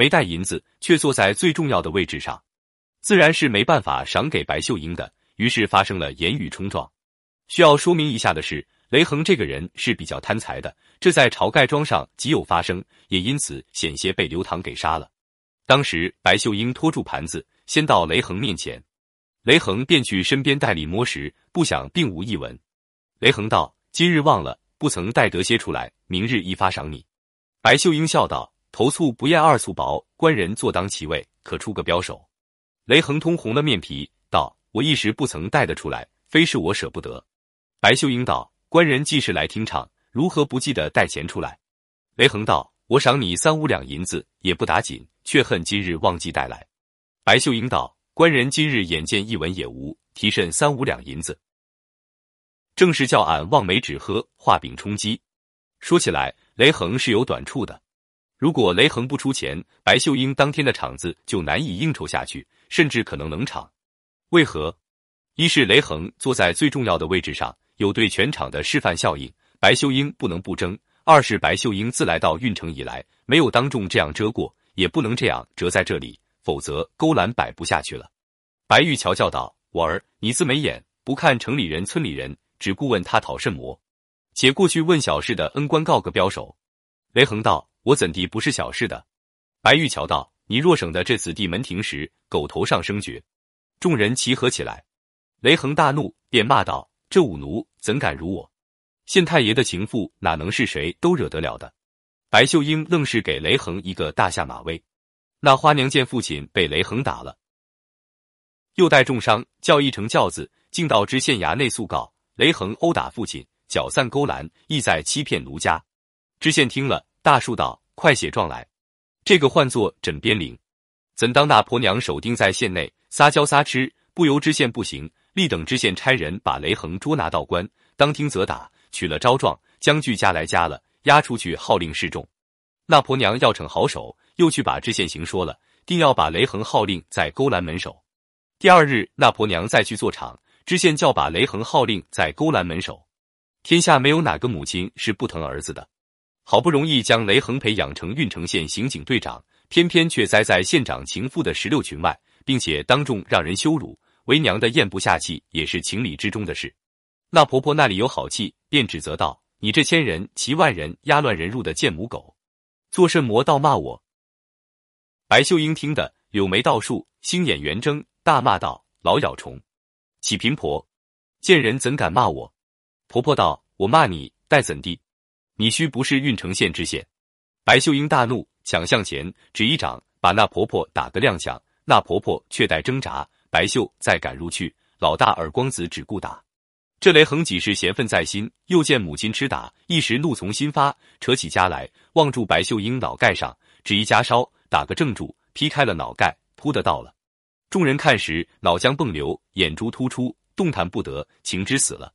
没带银子，却坐在最重要的位置上，自然是没办法赏给白秀英的。于是发生了言语冲撞。需要说明一下的是，雷恒这个人是比较贪财的，这在晁盖庄上极有发生，也因此险些被刘唐给杀了。当时白秀英拖住盘子，先到雷恒面前，雷恒便去身边袋里摸时，不想并无一文。雷横道：“今日忘了，不曾带得些出来，明日一发赏你。”白秀英笑道：“头醋不厌二醋薄，官人坐当其位，可出个标手。”雷横通红了面皮，道：“我一时不曾带得出来，非是我舍不得。”白秀英道：“官人既是来听唱，如何不记得带钱出来？”雷横道：“我赏你三五两银子，也不打紧，却恨今日忘记带来。”白秀英道：“官人今日眼见一文也无，提甚三五两银子？正是叫俺望梅止喝，画饼充饥。”说起来，雷横是有短处的。如果雷恒不出钱，白秀英当天的场子就难以应酬下去，甚至可能冷场。为何？一是雷恒坐在最重要的位置上。有对全场的示范效应，白秀英不能不争。二是白秀英自来到运城以来，没有当众这样遮过，也不能这样折在这里，否则勾栏摆不下去了。白玉桥叫道：“我儿，你自没眼，不看城里人、村里人，只顾问他讨甚魔？且过去问小事的恩官告个标手。”雷恒道：“我怎地不是小事的？”白玉桥道：“你若省得这子弟门庭时，狗头上生绝。”众人齐合起来，雷横大怒，便骂道。这五奴怎敢辱我？县太爷的情妇哪能是谁都惹得了的？白秀英愣是给雷横一个大下马威。那花娘见父亲被雷横打了，又带重伤，叫一乘轿子进到知县衙内诉告雷横殴打父亲，搅散勾栏，意在欺骗奴家。知县听了，大树道：“快写状来！这个唤作枕边铃，怎当那婆娘守钉在县内撒娇撒痴，不由知县不行。”立等知县差人把雷横捉拿到官，当听责打，取了招状，将具家来家了，押出去号令示众。那婆娘要逞好手，又去把知县行说了，定要把雷横号令在勾栏门首。第二日，那婆娘再去做场，知县叫把雷横号令在勾栏门首。天下没有哪个母亲是不疼儿子的，好不容易将雷横培养成郓城县刑警队长，偏偏却栽在县长情妇的石榴裙外，并且当众让人羞辱。为娘的咽不下气，也是情理之中的事。那婆婆那里有好气，便指责道：“你这千人骑万人压乱人入的贱母狗，做甚魔道骂我？”白秀英听得柳眉倒竖，星眼圆睁，大骂道：“老咬虫，启贫婆，贱人怎敢骂我？”婆婆道：“我骂你，待怎地？你须不是郓城县知县。”白秀英大怒，抢向前，只一掌把那婆婆打个踉跄。那婆婆却待挣扎。白秀再赶入去，老大耳光子只顾打。这雷横几是嫌愤在心，又见母亲吃打，一时怒从心发，扯起家来，望住白秀英脑盖上，只一夹烧，打个正住，劈开了脑盖，扑的到了。众人看时，脑浆迸流，眼珠突出，动弹不得，情之死了。